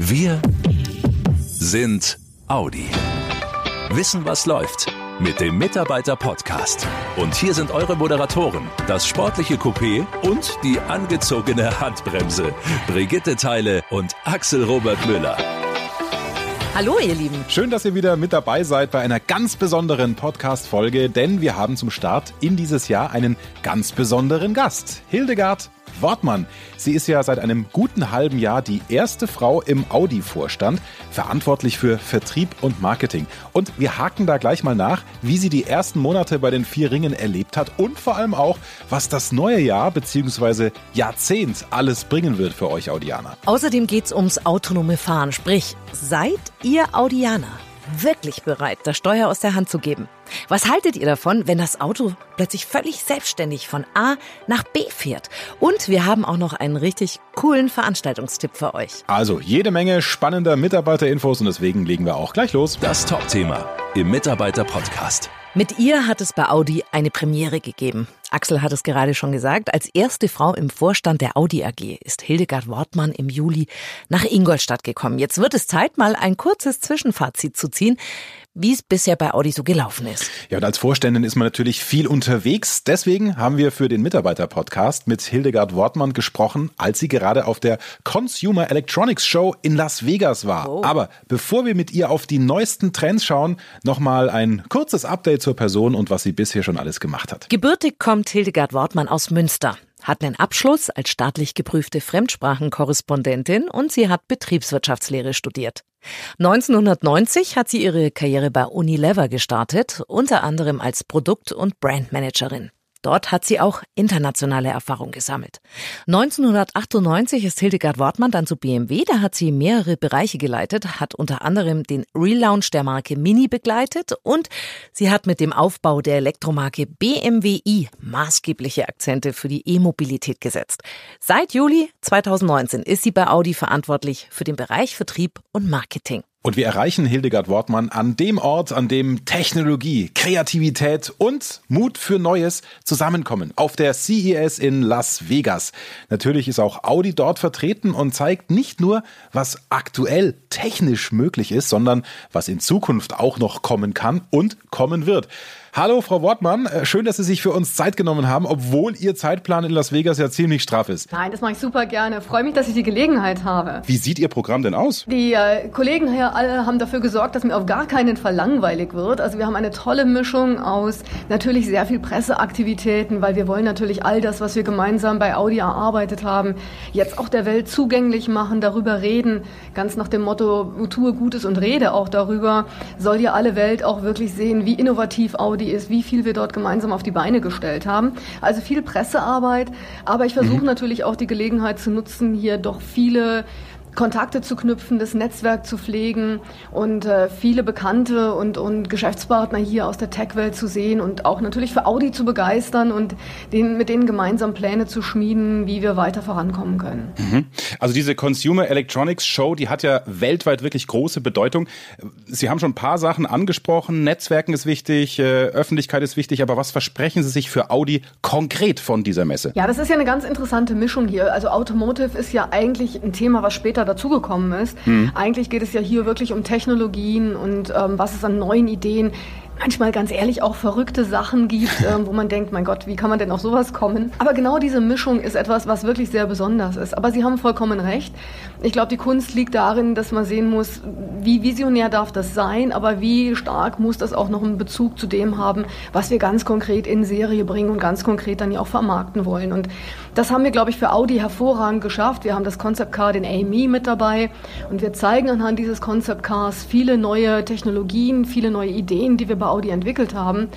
Wir sind Audi. Wissen, was läuft mit dem Mitarbeiter-Podcast. Und hier sind eure Moderatoren, das sportliche Coupé und die angezogene Handbremse. Brigitte Teile und Axel Robert Müller. Hallo, ihr Lieben. Schön, dass ihr wieder mit dabei seid bei einer ganz besonderen Podcast-Folge, denn wir haben zum Start in dieses Jahr einen ganz besonderen Gast. Hildegard Wortmann. Sie ist ja seit einem guten halben Jahr die erste Frau im Audi-Vorstand, verantwortlich für Vertrieb und Marketing. Und wir haken da gleich mal nach, wie sie die ersten Monate bei den vier Ringen erlebt hat und vor allem auch, was das neue Jahr bzw. Jahrzehnt alles bringen wird für euch Audianer. Außerdem geht es ums autonome Fahren, sprich, seid ihr Audianer wirklich bereit, das Steuer aus der Hand zu geben? Was haltet ihr davon, wenn das Auto plötzlich völlig selbstständig von A nach B fährt? Und wir haben auch noch einen richtig coolen Veranstaltungstipp für euch. Also jede Menge spannender Mitarbeiterinfos und deswegen legen wir auch gleich los. Das Top-Thema im Mitarbeiter-Podcast. Mit ihr hat es bei Audi eine Premiere gegeben. Axel hat es gerade schon gesagt. Als erste Frau im Vorstand der Audi AG ist Hildegard Wortmann im Juli nach Ingolstadt gekommen. Jetzt wird es Zeit, mal ein kurzes Zwischenfazit zu ziehen wie es bisher bei Audi so gelaufen ist. Ja, und als Vorständin ist man natürlich viel unterwegs. Deswegen haben wir für den Mitarbeiter-Podcast mit Hildegard Wortmann gesprochen, als sie gerade auf der Consumer Electronics Show in Las Vegas war. Oh. Aber bevor wir mit ihr auf die neuesten Trends schauen, nochmal ein kurzes Update zur Person und was sie bisher schon alles gemacht hat. Gebürtig kommt Hildegard Wortmann aus Münster hat einen Abschluss als staatlich geprüfte Fremdsprachenkorrespondentin und sie hat Betriebswirtschaftslehre studiert. 1990 hat sie ihre Karriere bei Unilever gestartet, unter anderem als Produkt- und Brandmanagerin. Dort hat sie auch internationale Erfahrung gesammelt. 1998 ist Hildegard Wortmann dann zu BMW. Da hat sie mehrere Bereiche geleitet, hat unter anderem den Relaunch der Marke Mini begleitet und sie hat mit dem Aufbau der Elektromarke BMW i maßgebliche Akzente für die E-Mobilität gesetzt. Seit Juli 2019 ist sie bei Audi verantwortlich für den Bereich Vertrieb und Marketing. Und wir erreichen Hildegard Wortmann an dem Ort, an dem Technologie, Kreativität und Mut für Neues zusammenkommen. Auf der CES in Las Vegas. Natürlich ist auch Audi dort vertreten und zeigt nicht nur, was aktuell technisch möglich ist, sondern was in Zukunft auch noch kommen kann und kommen wird. Hallo, Frau Wortmann. Äh, schön, dass Sie sich für uns Zeit genommen haben, obwohl Ihr Zeitplan in Las Vegas ja ziemlich straff ist. Nein, das mache ich super gerne. Freue mich, dass ich die Gelegenheit habe. Wie sieht Ihr Programm denn aus? Die äh, Kollegen hier alle haben dafür gesorgt, dass mir auf gar keinen Fall langweilig wird. Also wir haben eine tolle Mischung aus natürlich sehr viel Presseaktivitäten, weil wir wollen natürlich all das, was wir gemeinsam bei Audi erarbeitet haben, jetzt auch der Welt zugänglich machen, darüber reden. Ganz nach dem Motto, tue Gutes und rede auch darüber. Soll ja alle Welt auch wirklich sehen, wie innovativ Audi ist, wie viel wir dort gemeinsam auf die Beine gestellt haben. Also viel Pressearbeit, aber ich versuche mhm. natürlich auch die Gelegenheit zu nutzen, hier doch viele Kontakte zu knüpfen, das Netzwerk zu pflegen und äh, viele Bekannte und, und Geschäftspartner hier aus der Tech-Welt zu sehen und auch natürlich für Audi zu begeistern und den, mit denen gemeinsam Pläne zu schmieden, wie wir weiter vorankommen können. Mhm. Also diese Consumer Electronics Show, die hat ja weltweit wirklich große Bedeutung. Sie haben schon ein paar Sachen angesprochen. Netzwerken ist wichtig, äh, Öffentlichkeit ist wichtig, aber was versprechen Sie sich für Audi konkret von dieser Messe? Ja, das ist ja eine ganz interessante Mischung hier. Also Automotive ist ja eigentlich ein Thema, was später dazugekommen ist. Mhm. Eigentlich geht es ja hier wirklich um Technologien und ähm, was es an neuen Ideen manchmal ganz ehrlich auch verrückte Sachen gibt, ähm, wo man denkt, mein Gott, wie kann man denn auf sowas kommen? Aber genau diese Mischung ist etwas, was wirklich sehr besonders ist. Aber Sie haben vollkommen recht. Ich glaube, die Kunst liegt darin, dass man sehen muss, wie visionär darf das sein, aber wie stark muss das auch noch einen Bezug zu dem haben, was wir ganz konkret in Serie bringen und ganz konkret dann ja auch vermarkten wollen. Und das haben wir, glaube ich, für Audi hervorragend geschafft. Wir haben das Concept Car, den AME mit dabei und wir zeigen anhand dieses Concept Cars viele neue Technologien, viele neue Ideen, die wir bei Audi entwickelt haben.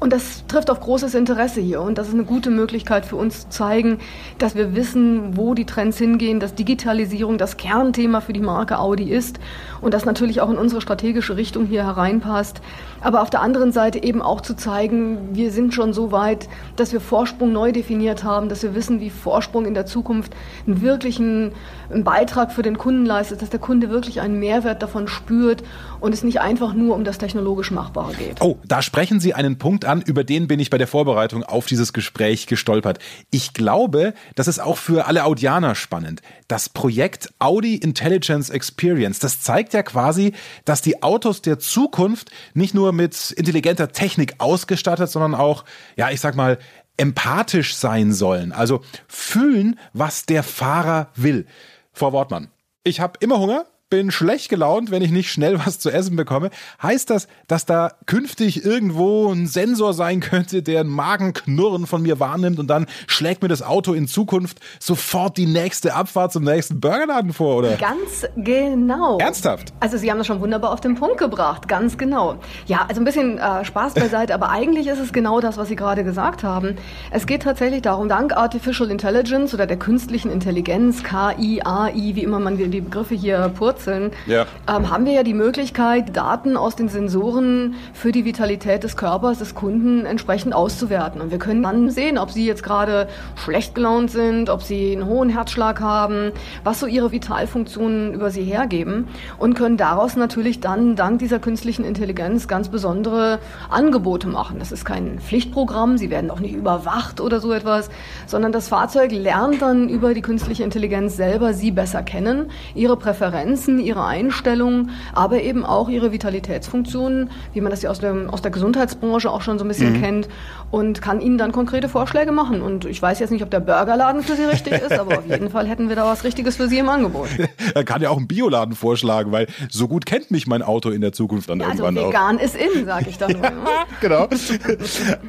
Und das trifft auf großes Interesse hier. Und das ist eine gute Möglichkeit für uns zu zeigen, dass wir wissen, wo die Trends hingehen, dass Digitalisierung das Kernthema für die Marke Audi ist und das natürlich auch in unsere strategische Richtung hier hereinpasst. Aber auf der anderen Seite eben auch zu zeigen, wir sind schon so weit, dass wir Vorsprung neu definiert haben, dass wir wissen, wie Vorsprung in der Zukunft einen wirklichen Beitrag für den Kunden leistet, dass der Kunde wirklich einen Mehrwert davon spürt und es nicht einfach nur um das technologisch Machbare geht. Oh, da sprechen Sie einen Punkt an, über den bin ich bei der Vorbereitung auf dieses Gespräch gestolpert. Ich glaube, das ist auch für alle Audianer spannend. Das Projekt Audi Intelligence Experience, das zeigt ja quasi, dass die Autos der Zukunft nicht nur mit intelligenter Technik ausgestattet, sondern auch, ja, ich sag mal, empathisch sein sollen. Also fühlen, was der Fahrer will. Frau Wortmann, ich habe immer Hunger bin schlecht gelaunt, wenn ich nicht schnell was zu essen bekomme. Heißt das, dass da künftig irgendwo ein Sensor sein könnte, der ein Magenknurren von mir wahrnimmt und dann schlägt mir das Auto in Zukunft sofort die nächste Abfahrt zum nächsten Burgerladen vor, oder? Ganz genau. Ernsthaft? Also Sie haben das schon wunderbar auf den Punkt gebracht, ganz genau. Ja, also ein bisschen äh, Spaß beiseite, aber eigentlich ist es genau das, was Sie gerade gesagt haben. Es geht tatsächlich darum, dank Artificial Intelligence oder der künstlichen Intelligenz, KI, AI, wie immer man die Begriffe hier purzt, Wurzeln, ja. ähm, haben wir ja die Möglichkeit, Daten aus den Sensoren für die Vitalität des Körpers des Kunden entsprechend auszuwerten. Und wir können dann sehen, ob sie jetzt gerade schlecht gelaunt sind, ob sie einen hohen Herzschlag haben, was so ihre Vitalfunktionen über sie hergeben und können daraus natürlich dann dank dieser künstlichen Intelligenz ganz besondere Angebote machen. Das ist kein Pflichtprogramm, sie werden auch nicht überwacht oder so etwas, sondern das Fahrzeug lernt dann über die künstliche Intelligenz selber sie besser kennen, ihre Präferenzen Grenzen, ihre Einstellungen, aber eben auch ihre Vitalitätsfunktionen, wie man das ja aus, dem, aus der Gesundheitsbranche auch schon so ein bisschen mhm. kennt und kann ihnen dann konkrete Vorschläge machen. Und ich weiß jetzt nicht, ob der Burgerladen für sie richtig ist, aber auf jeden Fall hätten wir da was Richtiges für sie im Angebot. er kann ja auch einen Bioladen vorschlagen, weil so gut kennt mich mein Auto in der Zukunft dann ja, also irgendwann vegan auch. ist in, sage ich dann nur. genau.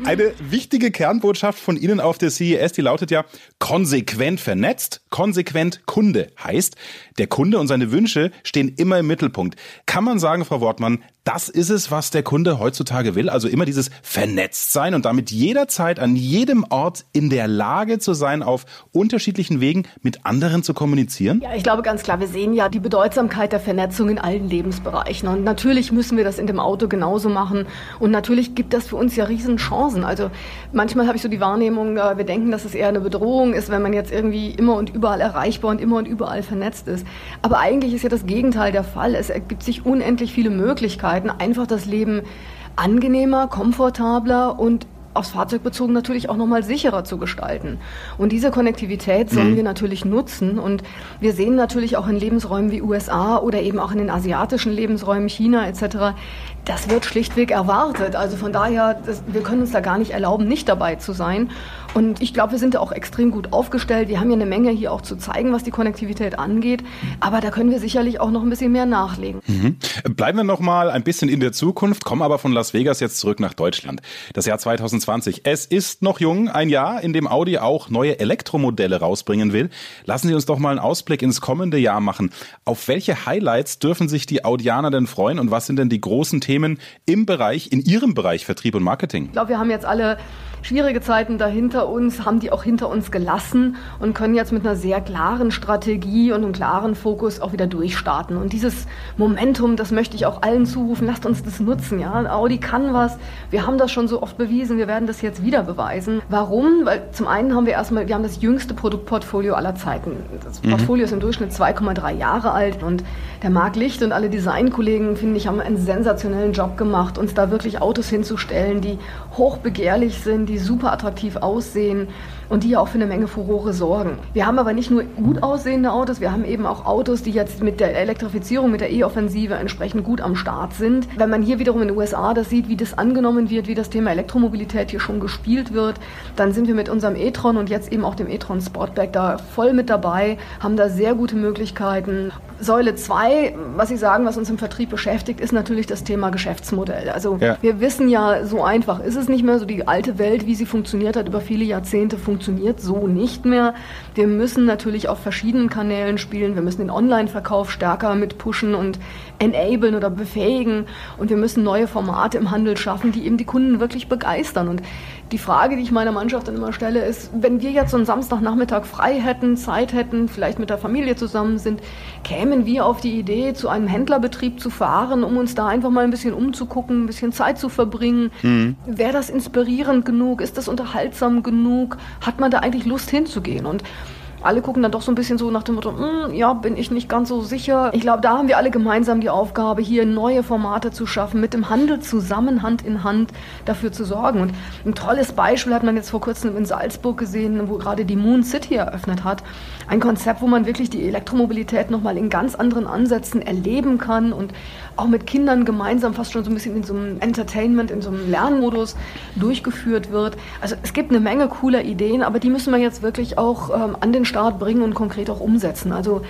Eine wichtige Kernbotschaft von Ihnen auf der CES, die lautet ja konsequent vernetzt, konsequent Kunde. Heißt, der Kunde und seine Wünsche stehen immer im Mittelpunkt. Kann man sagen, Frau Wortmann, das ist es, was der Kunde heutzutage will. Also immer dieses vernetzt sein und damit jederzeit an jedem Ort in der Lage zu sein, auf unterschiedlichen Wegen mit anderen zu kommunizieren? Ja, ich glaube ganz klar, wir sehen ja die Bedeutsamkeit der Vernetzung in allen Lebensbereichen. Und natürlich müssen wir das in dem Auto genauso machen. Und natürlich gibt das für uns ja riesen Chancen. Also manchmal habe ich so die Wahrnehmung, äh, wir denken, dass es eher eine Bedrohung ist, wenn man jetzt irgendwie immer und überall erreichbar und immer und überall vernetzt ist. Aber eigentlich ist ja das Gegenteil der Fall. Es ergibt sich unendlich viele Möglichkeiten Möglichkeiten, einfach das Leben angenehmer, komfortabler und aufs Fahrzeug bezogen natürlich auch nochmal sicherer zu gestalten. Und diese Konnektivität sollen mhm. wir natürlich nutzen. Und wir sehen natürlich auch in Lebensräumen wie USA oder eben auch in den asiatischen Lebensräumen China etc., das wird schlichtweg erwartet. Also von daher, das, wir können uns da gar nicht erlauben, nicht dabei zu sein. Und ich glaube, wir sind da auch extrem gut aufgestellt. Wir haben ja eine Menge hier auch zu zeigen, was die Konnektivität angeht. Aber da können wir sicherlich auch noch ein bisschen mehr nachlegen. Mhm. Bleiben wir noch mal ein bisschen in der Zukunft, kommen aber von Las Vegas jetzt zurück nach Deutschland. Das Jahr 2020. Es ist noch jung, ein Jahr, in dem Audi auch neue Elektromodelle rausbringen will. Lassen Sie uns doch mal einen Ausblick ins kommende Jahr machen. Auf welche Highlights dürfen sich die Audianer denn freuen und was sind denn die großen Themen im Bereich, in Ihrem Bereich Vertrieb und Marketing? Ich glaube, wir haben jetzt alle schwierige Zeiten dahinter uns, haben die auch hinter uns gelassen und können jetzt mit einer sehr klaren Strategie und einem klaren Fokus auch wieder durchstarten. Und dieses Momentum, das möchte ich auch allen zurufen, lasst uns das nutzen. Ja? Audi kann was, wir haben das schon so oft bewiesen, wir werden das jetzt wieder beweisen. Warum? Weil zum einen haben wir erstmal, wir haben das jüngste Produktportfolio aller Zeiten. Das mhm. Portfolio ist im Durchschnitt 2,3 Jahre alt und der Marc Licht und alle Designkollegen, finde ich, haben einen sensationellen Job gemacht, uns da wirklich Autos hinzustellen, die hochbegehrlich sind, die super attraktiv aussehen und die ja auch für eine Menge Furore sorgen. Wir haben aber nicht nur gut aussehende Autos, wir haben eben auch Autos, die jetzt mit der Elektrifizierung, mit der E-Offensive entsprechend gut am Start sind. Wenn man hier wiederum in den USA das sieht, wie das angenommen wird, wie das Thema Elektromobilität hier schon gespielt wird, dann sind wir mit unserem e-tron und jetzt eben auch dem e-tron Sportback da voll mit dabei, haben da sehr gute Möglichkeiten. Säule 2, was Sie sagen, was uns im Vertrieb beschäftigt, ist natürlich das Thema Geschäftsmodell. Also ja. wir wissen ja, so einfach ist es nicht mehr, so die alte Welt, wie sie funktioniert hat über viele Jahrzehnte, funktioniert so nicht mehr. Wir müssen natürlich auf verschiedenen Kanälen spielen. Wir müssen den Online-Verkauf stärker mit pushen und enablen oder befähigen. Und wir müssen neue Formate im Handel schaffen, die eben die Kunden wirklich begeistern. Und die Frage, die ich meiner Mannschaft dann immer stelle, ist, wenn wir jetzt so einen Samstagnachmittag frei hätten, Zeit hätten, vielleicht mit der Familie zusammen sind, kämen wir auf die Idee, zu einem Händlerbetrieb zu fahren, um uns da einfach mal ein bisschen umzugucken, ein bisschen Zeit zu verbringen. Mhm. Wäre das inspirierend genug? Ist das unterhaltsam genug? Hat man da eigentlich Lust hinzugehen? Und alle gucken dann doch so ein bisschen so nach dem Motto, hm, ja, bin ich nicht ganz so sicher. Ich glaube, da haben wir alle gemeinsam die Aufgabe, hier neue Formate zu schaffen, mit dem Handel zusammen, Hand in Hand dafür zu sorgen. Und ein tolles Beispiel hat man jetzt vor kurzem in Salzburg gesehen, wo gerade die Moon City eröffnet hat. Ein Konzept, wo man wirklich die Elektromobilität nochmal in ganz anderen Ansätzen erleben kann und auch mit Kindern gemeinsam fast schon so ein bisschen in so einem Entertainment, in so einem Lernmodus durchgeführt wird. Also es gibt eine Menge cooler Ideen, aber die müssen wir jetzt wirklich auch ähm, an den Start bringen und konkret auch umsetzen. Also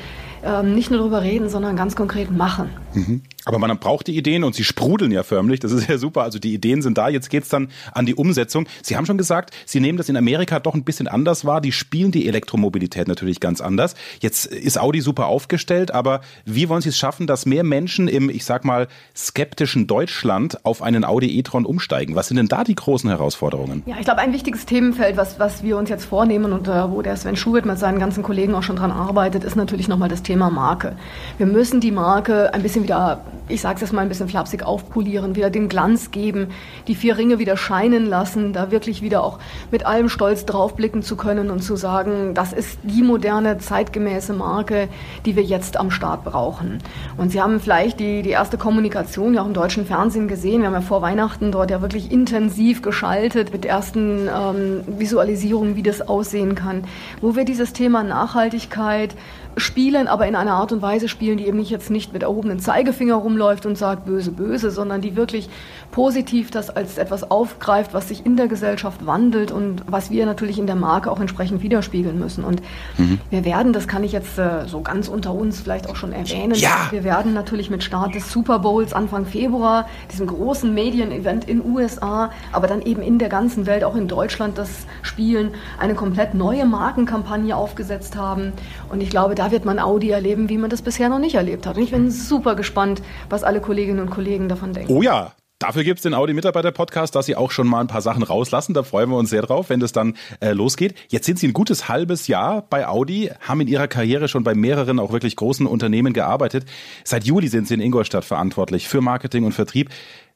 ähm, nicht nur darüber reden, sondern ganz konkret machen. Mhm. Aber man braucht die Ideen und sie sprudeln ja förmlich. Das ist ja super. Also die Ideen sind da. Jetzt geht's dann an die Umsetzung. Sie haben schon gesagt, Sie nehmen das in Amerika doch ein bisschen anders wahr. Die spielen die Elektromobilität natürlich ganz anders. Jetzt ist Audi super aufgestellt, aber wie wollen Sie es schaffen, dass mehr Menschen im, ich sag mal, skeptischen Deutschland auf einen Audi e-tron umsteigen? Was sind denn da die großen Herausforderungen? Ja, ich glaube, ein wichtiges Themenfeld, was, was wir uns jetzt vornehmen und äh, wo der Sven Schubert mit seinen ganzen Kollegen auch schon dran arbeitet, ist natürlich nochmal das Thema Marke. Wir müssen die Marke ein bisschen wieder ich sage es jetzt mal ein bisschen flapsig, aufpolieren, wieder den Glanz geben, die vier Ringe wieder scheinen lassen, da wirklich wieder auch mit allem Stolz draufblicken zu können und zu sagen, das ist die moderne, zeitgemäße Marke, die wir jetzt am Start brauchen. Und Sie haben vielleicht die, die erste Kommunikation ja auch im deutschen Fernsehen gesehen. Wir haben ja vor Weihnachten dort ja wirklich intensiv geschaltet mit ersten ähm, Visualisierungen, wie das aussehen kann, wo wir dieses Thema Nachhaltigkeit, spielen, aber in einer Art und Weise spielen, die eben nicht jetzt nicht mit erhobenen Zeigefinger rumläuft und sagt böse, böse, sondern die wirklich positiv das als etwas aufgreift, was sich in der Gesellschaft wandelt und was wir natürlich in der Marke auch entsprechend widerspiegeln müssen. Und mhm. wir werden, das kann ich jetzt äh, so ganz unter uns vielleicht auch schon erwähnen, ja. wir werden natürlich mit Start des Super Bowls Anfang Februar, diesem großen Medienevent in USA, aber dann eben in der ganzen Welt, auch in Deutschland, das Spielen, eine komplett neue Markenkampagne aufgesetzt haben. Und ich glaube, da wird man Audi erleben, wie man das bisher noch nicht erlebt hat. Und ich bin super gespannt, was alle Kolleginnen und Kollegen davon denken. Oh ja, Dafür gibt's den Audi-Mitarbeiter-Podcast, dass Sie auch schon mal ein paar Sachen rauslassen. Da freuen wir uns sehr drauf, wenn das dann äh, losgeht. Jetzt sind Sie ein gutes halbes Jahr bei Audi, haben in Ihrer Karriere schon bei mehreren auch wirklich großen Unternehmen gearbeitet. Seit Juli sind Sie in Ingolstadt verantwortlich für Marketing und Vertrieb.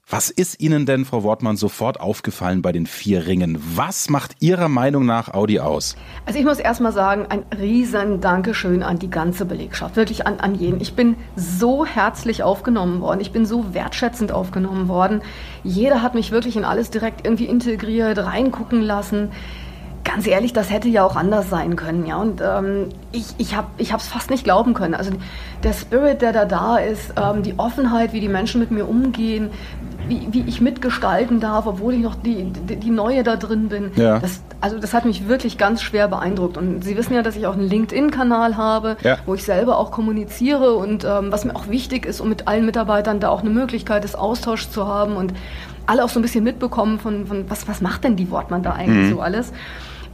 Was ist Ihnen denn, Frau Wortmann, sofort aufgefallen bei den vier Ringen? Was macht Ihrer Meinung nach Audi aus? Also ich muss erst mal sagen, ein riesen Dankeschön an die ganze Belegschaft, wirklich an, an jeden. Ich bin so herzlich aufgenommen worden, ich bin so wertschätzend aufgenommen worden. Jeder hat mich wirklich in alles direkt irgendwie integriert, reingucken lassen ganz ehrlich, das hätte ja auch anders sein können, ja. Und ähm, ich, ich habe es fast nicht glauben können. Also der Spirit, der da da ist, ähm, die Offenheit, wie die Menschen mit mir umgehen, wie, wie ich mitgestalten darf, obwohl ich noch die, die, die Neue da drin bin. Ja. Das, also das hat mich wirklich ganz schwer beeindruckt. Und Sie wissen ja, dass ich auch einen LinkedIn-Kanal habe, ja. wo ich selber auch kommuniziere und ähm, was mir auch wichtig ist, um mit allen Mitarbeitern da auch eine Möglichkeit des Austauschs zu haben und alle auch so ein bisschen mitbekommen von, von was, was macht denn die Wortmann da eigentlich mhm. so alles.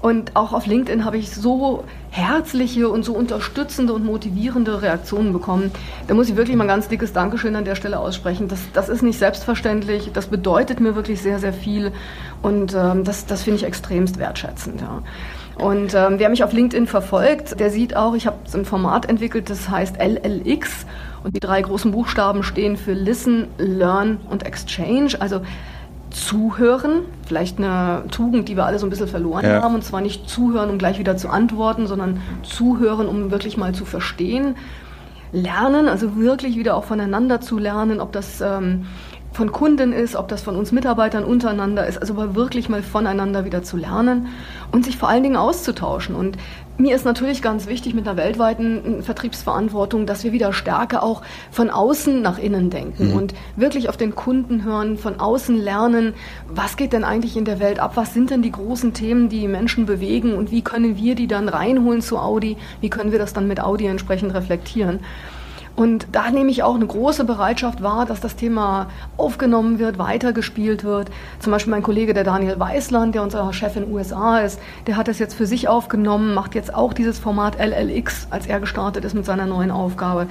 Und auch auf LinkedIn habe ich so herzliche und so unterstützende und motivierende Reaktionen bekommen. Da muss ich wirklich mal ein ganz dickes Dankeschön an der Stelle aussprechen. Das, das ist nicht selbstverständlich. Das bedeutet mir wirklich sehr, sehr viel. Und ähm, das, das finde ich extremst wertschätzend. Ja. Und ähm, wer mich auf LinkedIn verfolgt, der sieht auch, ich habe so ein Format entwickelt, das heißt LLX. Und die drei großen Buchstaben stehen für Listen, Learn und Exchange. Also Zuhören, vielleicht eine Tugend, die wir alle so ein bisschen verloren ja. haben, und zwar nicht zuhören, um gleich wieder zu antworten, sondern zuhören, um wirklich mal zu verstehen. Lernen, also wirklich wieder auch voneinander zu lernen, ob das ähm, von Kunden ist, ob das von uns Mitarbeitern untereinander ist, also aber wirklich mal voneinander wieder zu lernen und sich vor allen Dingen auszutauschen. Und mir ist natürlich ganz wichtig mit einer weltweiten Vertriebsverantwortung, dass wir wieder stärker auch von außen nach innen denken mhm. und wirklich auf den Kunden hören, von außen lernen, was geht denn eigentlich in der Welt ab, was sind denn die großen Themen, die Menschen bewegen und wie können wir die dann reinholen zu Audi, wie können wir das dann mit Audi entsprechend reflektieren. Und da nehme ich auch eine große Bereitschaft wahr, dass das Thema aufgenommen wird, weitergespielt wird. Zum Beispiel mein Kollege, der Daniel Weißland, der unser Chef in den USA ist, der hat das jetzt für sich aufgenommen, macht jetzt auch dieses Format LLX, als er gestartet ist mit seiner neuen Aufgabe.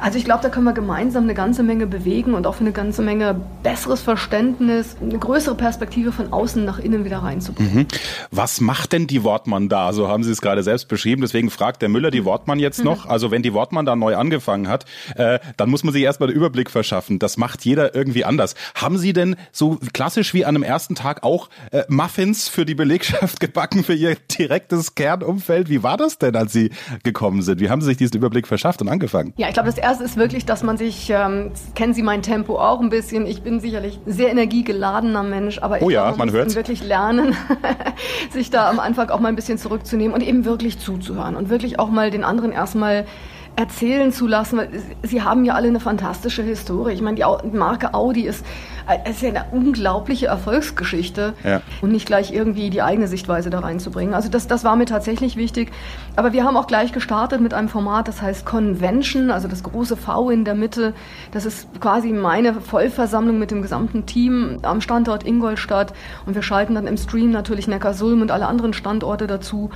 Also ich glaube, da können wir gemeinsam eine ganze Menge bewegen und auch für eine ganze Menge besseres Verständnis, eine größere Perspektive von außen nach innen wieder reinzubringen. Mhm. Was macht denn die Wortmann da? So haben Sie es gerade selbst beschrieben. Deswegen fragt der Müller die Wortmann jetzt noch. Mhm. Also wenn die Wortmann da neu angefangen hat, äh, dann muss man sich erstmal den Überblick verschaffen. Das macht jeder irgendwie anders. Haben Sie denn so klassisch wie an einem ersten Tag auch äh, Muffins für die Belegschaft gebacken für Ihr direktes Kernumfeld? Wie war das denn, als Sie gekommen sind? Wie haben Sie sich diesen Überblick verschafft und angefangen? Ja, ich glaube, das erste ist wirklich, dass man sich, ähm, kennen Sie mein Tempo auch ein bisschen. Ich bin sicherlich sehr energiegeladener Mensch, aber ich oh ja, glaub, man, man wirklich lernen, sich da am Anfang auch mal ein bisschen zurückzunehmen und eben wirklich zuzuhören und wirklich auch mal den anderen erstmal erzählen zu lassen, weil sie haben ja alle eine fantastische Historie. Ich meine, die Marke Audi ist, äh, ist ja eine unglaubliche Erfolgsgeschichte ja. und nicht gleich irgendwie die eigene Sichtweise da reinzubringen. Also das, das war mir tatsächlich wichtig. Aber wir haben auch gleich gestartet mit einem Format, das heißt Convention, also das große V in der Mitte. Das ist quasi meine Vollversammlung mit dem gesamten Team am Standort Ingolstadt und wir schalten dann im Stream natürlich Neckarsulm und alle anderen Standorte dazu,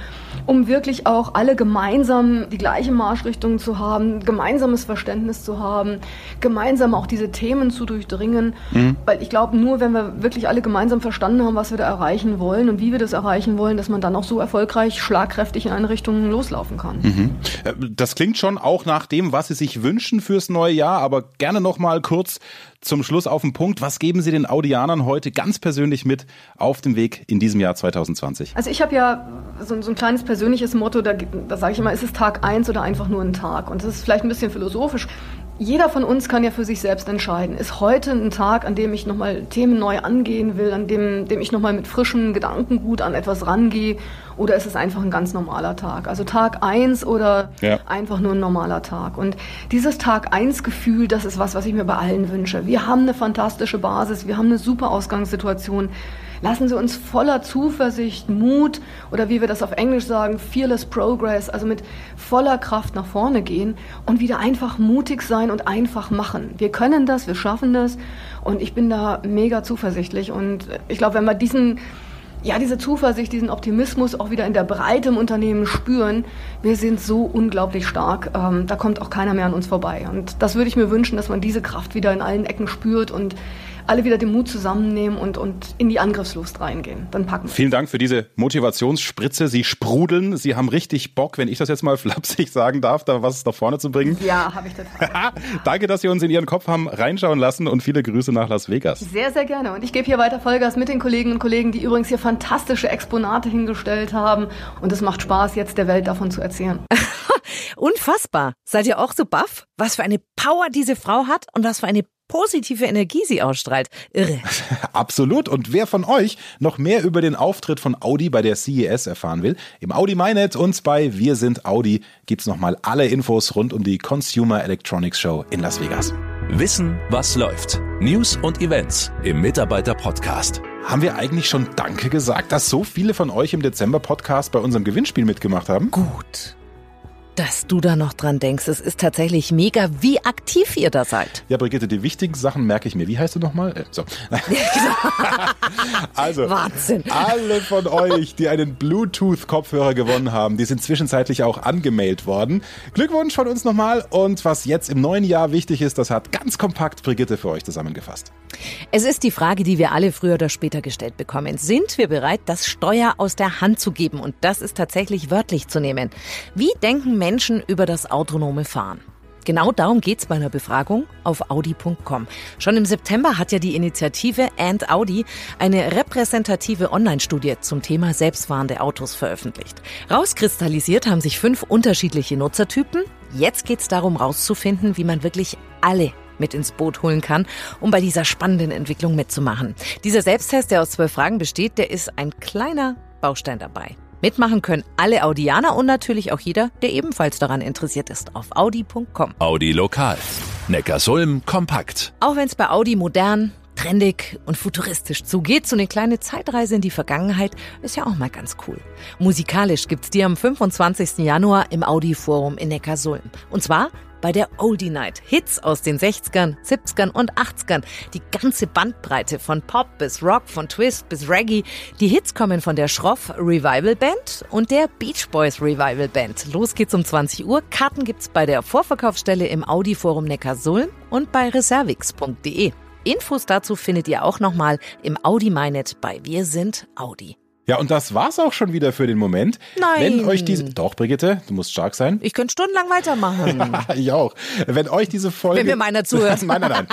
um wirklich auch alle gemeinsam die gleiche Marschrichtung zu zu haben, gemeinsames Verständnis zu haben, gemeinsam auch diese Themen zu durchdringen. Mhm. Weil ich glaube, nur wenn wir wirklich alle gemeinsam verstanden haben, was wir da erreichen wollen und wie wir das erreichen wollen, dass man dann auch so erfolgreich, schlagkräftig in eine Richtung loslaufen kann. Mhm. Äh, das klingt schon auch nach dem, was Sie sich wünschen fürs neue Jahr, aber gerne noch mal kurz zum Schluss auf den Punkt. Was geben Sie den Audianern heute ganz persönlich mit auf dem Weg in diesem Jahr 2020? Also ich habe ja so, so, ein kleines persönliches Motto, da, da sage ich immer, ist es Tag eins oder einfach nur ein Tag? Und das ist vielleicht ein bisschen philosophisch. Jeder von uns kann ja für sich selbst entscheiden. Ist heute ein Tag, an dem ich nochmal Themen neu angehen will, an dem, dem ich nochmal mit frischem Gedankengut an etwas rangehe? Oder ist es einfach ein ganz normaler Tag? Also Tag eins oder ja. einfach nur ein normaler Tag? Und dieses Tag eins Gefühl, das ist was, was ich mir bei allen wünsche. Wir haben eine fantastische Basis, wir haben eine super Ausgangssituation. Lassen Sie uns voller Zuversicht, Mut oder wie wir das auf Englisch sagen, fearless progress, also mit voller Kraft nach vorne gehen und wieder einfach mutig sein und einfach machen. Wir können das, wir schaffen das und ich bin da mega zuversichtlich und ich glaube, wenn wir diesen ja, diese Zuversicht, diesen Optimismus auch wieder in der Breite im Unternehmen spüren. Wir sind so unglaublich stark, ähm, da kommt auch keiner mehr an uns vorbei. Und das würde ich mir wünschen, dass man diese Kraft wieder in allen Ecken spürt und alle wieder den Mut zusammennehmen und, und in die Angriffslust reingehen. Dann packen wir. Vielen Dank für diese Motivationsspritze. Sie sprudeln. Sie haben richtig Bock, wenn ich das jetzt mal flapsig sagen darf, da was nach vorne zu bringen. Ja, habe ich total. Danke, dass Sie uns in Ihren Kopf haben reinschauen lassen und viele Grüße nach Las Vegas. Sehr, sehr gerne. Und ich gebe hier weiter Vollgas mit den Kolleginnen und Kollegen, die übrigens hier fantastische Exponate hingestellt haben. Und es macht Spaß, jetzt der Welt davon zu erzählen. Unfassbar. Seid ihr auch so baff? Was für eine Power diese Frau hat und was für eine positive Energie sie ausstrahlt. Irre. Absolut. Und wer von euch noch mehr über den Auftritt von Audi bei der CES erfahren will, im Audi MyNet und bei Wir sind Audi gibt's nochmal alle Infos rund um die Consumer Electronics Show in Las Vegas. Wissen, was läuft. News und Events im Mitarbeiter-Podcast. Haben wir eigentlich schon Danke gesagt, dass so viele von euch im Dezember-Podcast bei unserem Gewinnspiel mitgemacht haben? Gut dass du da noch dran denkst. Es ist tatsächlich mega, wie aktiv ihr da seid. Ja, Brigitte, die wichtigen Sachen merke ich mir. Wie heißt du nochmal? Äh, so. also, Wahnsinn. alle von euch, die einen Bluetooth-Kopfhörer gewonnen haben, die sind zwischenzeitlich auch angemeldet worden. Glückwunsch von uns nochmal. Und was jetzt im neuen Jahr wichtig ist, das hat ganz kompakt Brigitte für euch zusammengefasst. Es ist die Frage, die wir alle früher oder später gestellt bekommen. Sind wir bereit, das Steuer aus der Hand zu geben? Und das ist tatsächlich wörtlich zu nehmen. Wie denken Menschen über das autonome Fahren? Genau darum geht's bei einer Befragung auf Audi.com. Schon im September hat ja die Initiative And Audi eine repräsentative Online-Studie zum Thema selbstfahrende Autos veröffentlicht. Rauskristallisiert haben sich fünf unterschiedliche Nutzertypen. Jetzt geht's darum, rauszufinden, wie man wirklich alle mit ins Boot holen kann, um bei dieser spannenden Entwicklung mitzumachen. Dieser Selbsttest, der aus zwölf Fragen besteht, der ist ein kleiner Baustein dabei. Mitmachen können alle Audianer und natürlich auch jeder, der ebenfalls daran interessiert ist, auf audi.com. Audi Lokal. Neckarsulm kompakt. Auch wenn es bei Audi modern, trendig und futuristisch zugeht, so eine kleine Zeitreise in die Vergangenheit ist ja auch mal ganz cool. Musikalisch gibt's die am 25. Januar im Audi Forum in Neckarsulm. Und zwar bei der Oldie Night. Hits aus den 60ern, 70ern und 80ern. Die ganze Bandbreite von Pop bis Rock, von Twist bis Reggae. Die Hits kommen von der Schroff Revival Band und der Beach Boys Revival Band. Los geht's um 20 Uhr. Karten gibt's bei der Vorverkaufsstelle im Audi Forum Neckarsulm und bei reservix.de. Infos dazu findet ihr auch nochmal im Audi MyNet bei Wir sind Audi. Ja, und das war's auch schon wieder für den Moment. Nein. Wenn euch diese, doch, Brigitte, du musst stark sein. Ich könnte stundenlang weitermachen. ich auch. Wenn euch diese Folge. Wenn mir meiner zuhört. nein, nein, nein.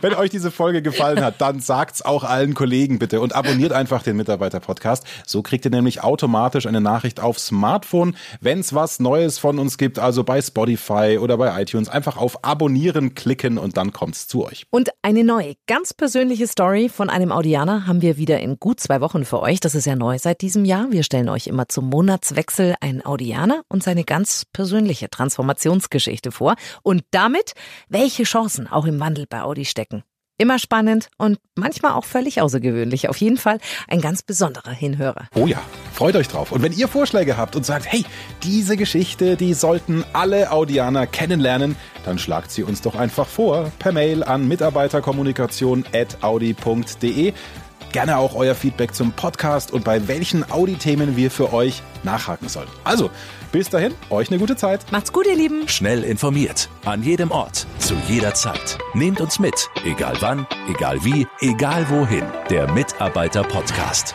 Wenn euch diese Folge gefallen hat, dann sagt's auch allen Kollegen bitte und abonniert einfach den Mitarbeiter-Podcast. So kriegt ihr nämlich automatisch eine Nachricht aufs Smartphone, wenn's was Neues von uns gibt, also bei Spotify oder bei iTunes. Einfach auf Abonnieren klicken und dann kommt's zu euch. Und eine neue, ganz persönliche Story von einem Audianer haben wir wieder in gut zwei Wochen für euch. Das ist ja neu seit diesem Jahr. Wir stellen euch immer zum Monatswechsel einen Audianer und seine ganz persönliche Transformationsgeschichte vor und damit, welche Chancen auch im Wandel bei Audi stecken. Immer spannend und manchmal auch völlig außergewöhnlich. Auf jeden Fall ein ganz besonderer Hinhörer. Oh ja, freut euch drauf. Und wenn ihr Vorschläge habt und sagt, hey, diese Geschichte, die sollten alle Audianer kennenlernen, dann schlagt sie uns doch einfach vor per Mail an mitarbeiterkommunikation.audi.de. Gerne auch euer Feedback zum Podcast und bei welchen Audi-Themen wir für euch nachhaken sollen. Also, bis dahin, euch eine gute Zeit. Macht's gut, ihr Lieben. Schnell informiert. An jedem Ort. Zu jeder Zeit. Nehmt uns mit. Egal wann, egal wie, egal wohin. Der Mitarbeiter-Podcast.